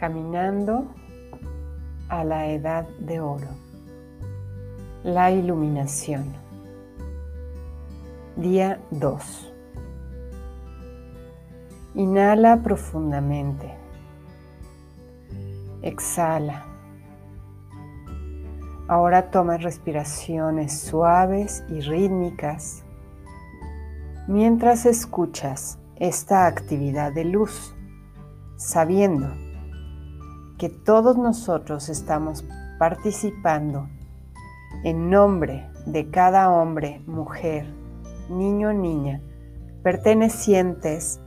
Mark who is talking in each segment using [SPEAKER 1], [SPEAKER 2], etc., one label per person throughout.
[SPEAKER 1] caminando a la edad de oro, la iluminación. Día 2. Inhala profundamente. Exhala. Ahora toma respiraciones suaves y rítmicas mientras escuchas esta actividad de luz, sabiendo que todos nosotros estamos participando en nombre de cada hombre, mujer, niño, niña, pertenecientes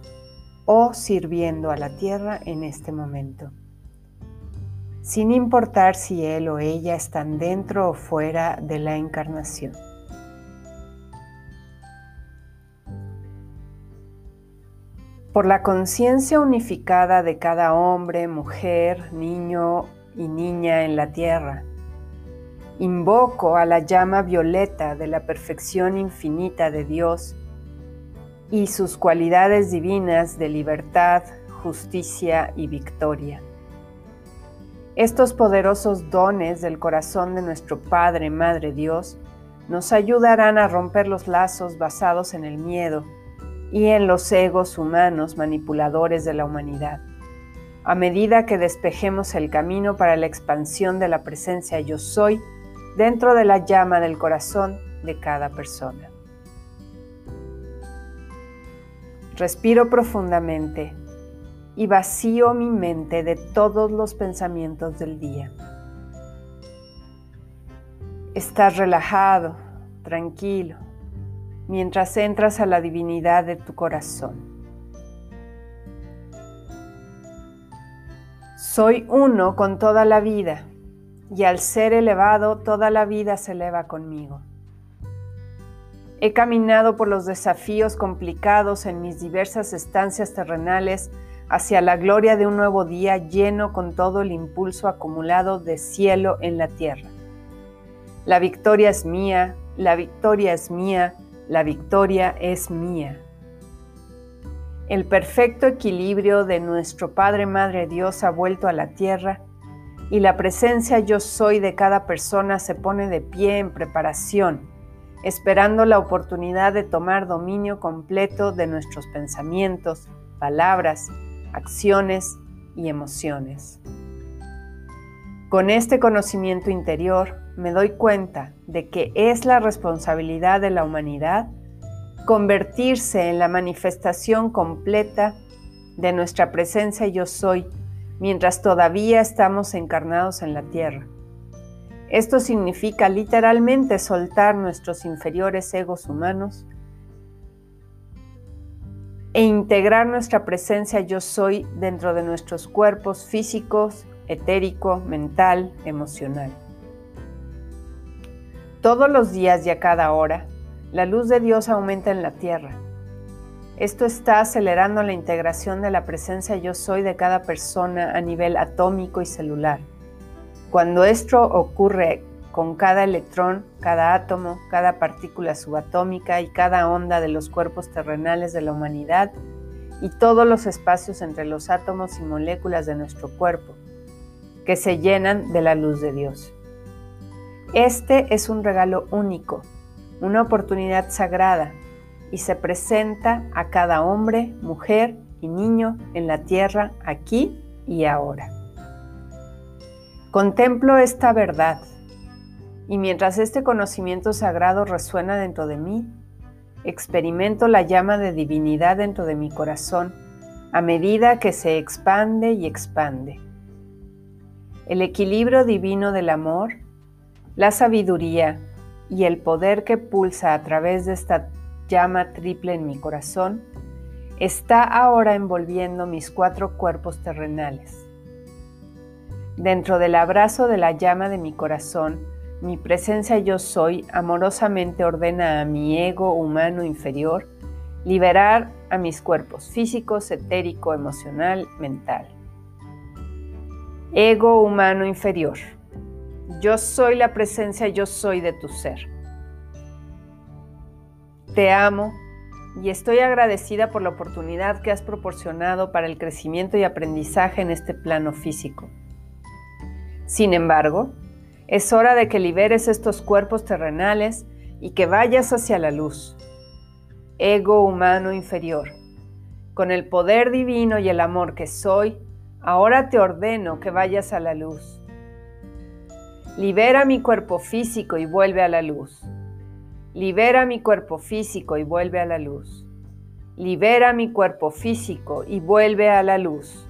[SPEAKER 1] o sirviendo a la tierra en este momento. Sin importar si él o ella están dentro o fuera de la encarnación. Por la conciencia unificada de cada hombre, mujer, niño y niña en la tierra. Invoco a la llama violeta de la perfección infinita de Dios y sus cualidades divinas de libertad, justicia y victoria. Estos poderosos dones del corazón de nuestro Padre, Madre Dios, nos ayudarán a romper los lazos basados en el miedo, y en los egos humanos manipuladores de la humanidad. A medida que despejemos el camino para la expansión de la presencia yo soy dentro de la llama del corazón de cada persona. Respiro profundamente y vacío mi mente de todos los pensamientos del día. Estás relajado, tranquilo, mientras entras a la divinidad de tu corazón. Soy uno con toda la vida y al ser elevado toda la vida se eleva conmigo. He caminado por los desafíos complicados en mis diversas estancias terrenales hacia la gloria de un nuevo día lleno con todo el impulso acumulado de cielo en la tierra. La victoria es mía, la victoria es mía, la victoria es mía. El perfecto equilibrio de nuestro Padre Madre Dios ha vuelto a la tierra y la presencia yo soy de cada persona se pone de pie en preparación, esperando la oportunidad de tomar dominio completo de nuestros pensamientos, palabras, acciones y emociones. Con este conocimiento interior, me doy cuenta de que es la responsabilidad de la humanidad convertirse en la manifestación completa de nuestra presencia yo soy mientras todavía estamos encarnados en la tierra. Esto significa literalmente soltar nuestros inferiores egos humanos e integrar nuestra presencia yo soy dentro de nuestros cuerpos físicos, etérico, mental, emocional. Todos los días y a cada hora, la luz de Dios aumenta en la tierra. Esto está acelerando la integración de la presencia yo soy de cada persona a nivel atómico y celular. Cuando esto ocurre con cada electrón, cada átomo, cada partícula subatómica y cada onda de los cuerpos terrenales de la humanidad y todos los espacios entre los átomos y moléculas de nuestro cuerpo, que se llenan de la luz de Dios. Este es un regalo único, una oportunidad sagrada y se presenta a cada hombre, mujer y niño en la tierra aquí y ahora. Contemplo esta verdad y mientras este conocimiento sagrado resuena dentro de mí, experimento la llama de divinidad dentro de mi corazón a medida que se expande y expande. El equilibrio divino del amor la sabiduría y el poder que pulsa a través de esta llama triple en mi corazón está ahora envolviendo mis cuatro cuerpos terrenales. Dentro del abrazo de la llama de mi corazón, mi presencia yo soy amorosamente ordena a mi ego humano inferior liberar a mis cuerpos físicos, etérico, emocional, mental. Ego humano inferior. Yo soy la presencia, yo soy de tu ser. Te amo, y estoy agradecida por la oportunidad que has proporcionado para el crecimiento y aprendizaje en este plano físico. Sin embargo, es hora de que liberes estos cuerpos terrenales y que vayas hacia la luz. Ego humano inferior. Con el poder divino y el amor que soy, ahora te ordeno que vayas a la luz. Libera mi cuerpo físico y vuelve a la luz. Libera mi cuerpo físico y vuelve a la luz. Libera mi cuerpo físico y vuelve a la luz.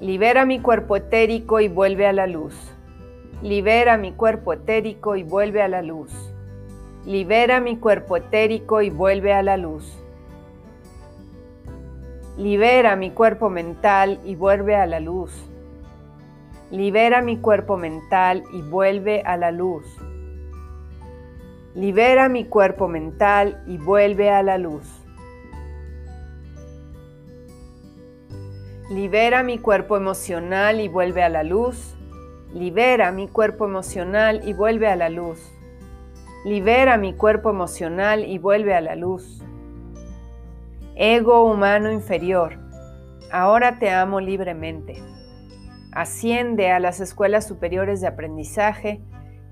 [SPEAKER 1] Libera mi cuerpo etérico y vuelve a la luz. Libera mi cuerpo etérico y vuelve a la luz. Libera mi cuerpo etérico y vuelve a la luz. Libera mi cuerpo mental y vuelve a la luz. Libera mi cuerpo mental y vuelve a la luz. Libera mi cuerpo mental y vuelve a la luz. Libera mi cuerpo emocional y vuelve a la luz. Libera mi cuerpo emocional y vuelve a la luz. Libera mi cuerpo emocional y vuelve a la luz. Ego humano inferior, ahora te amo libremente. Asciende a las escuelas superiores de aprendizaje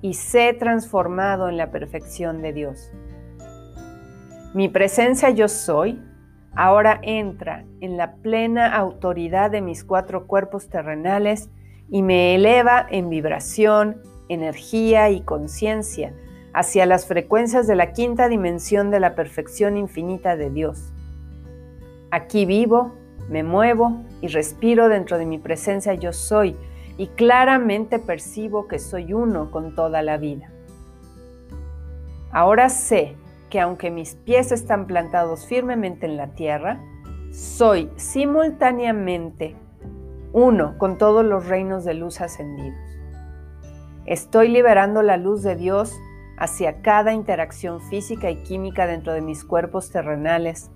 [SPEAKER 1] y sé transformado en la perfección de Dios. Mi presencia yo soy ahora entra en la plena autoridad de mis cuatro cuerpos terrenales y me eleva en vibración, energía y conciencia hacia las frecuencias de la quinta dimensión de la perfección infinita de Dios. Aquí vivo, me muevo y respiro dentro de mi presencia yo soy y claramente percibo que soy uno con toda la vida. Ahora sé que aunque mis pies están plantados firmemente en la tierra, soy simultáneamente uno con todos los reinos de luz ascendidos. Estoy liberando la luz de Dios hacia cada interacción física y química dentro de mis cuerpos terrenales,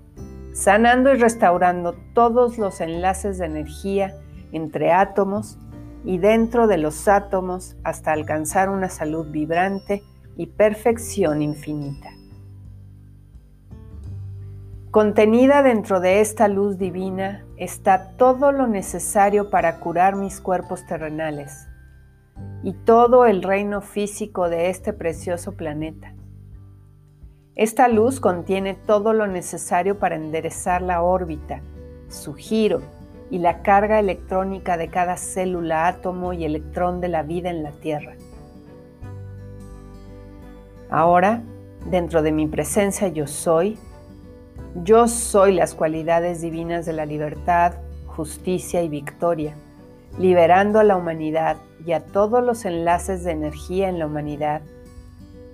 [SPEAKER 1] sanando y restaurando todos los enlaces de energía entre átomos y dentro de los átomos hasta alcanzar una salud vibrante y perfección infinita. Contenida dentro de esta luz divina está todo lo necesario para curar mis cuerpos terrenales y todo el reino físico de este precioso planeta. Esta luz contiene todo lo necesario para enderezar la órbita, su giro, y la carga electrónica de cada célula, átomo y electrón de la vida en la Tierra. Ahora, dentro de mi presencia yo soy, yo soy las cualidades divinas de la libertad, justicia y victoria, liberando a la humanidad y a todos los enlaces de energía en la humanidad,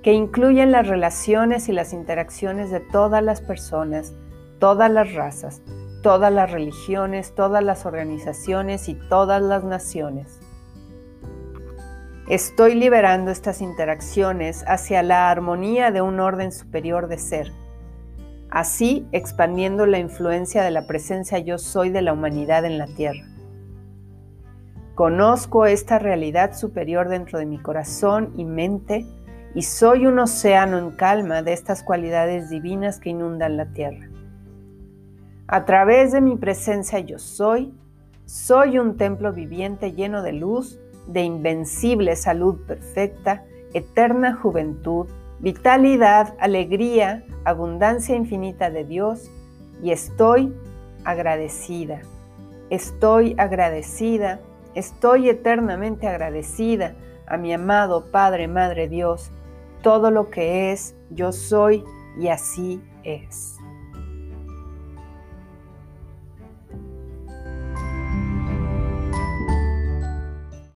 [SPEAKER 1] que incluyen las relaciones y las interacciones de todas las personas, todas las razas, todas las religiones, todas las organizaciones y todas las naciones. Estoy liberando estas interacciones hacia la armonía de un orden superior de ser, así expandiendo la influencia de la presencia yo soy de la humanidad en la Tierra. Conozco esta realidad superior dentro de mi corazón y mente y soy un océano en calma de estas cualidades divinas que inundan la Tierra. A través de mi presencia yo soy, soy un templo viviente lleno de luz, de invencible salud perfecta, eterna juventud, vitalidad, alegría, abundancia infinita de Dios y estoy agradecida. Estoy agradecida, estoy eternamente agradecida a mi amado Padre, Madre Dios, todo lo que es, yo soy y así es.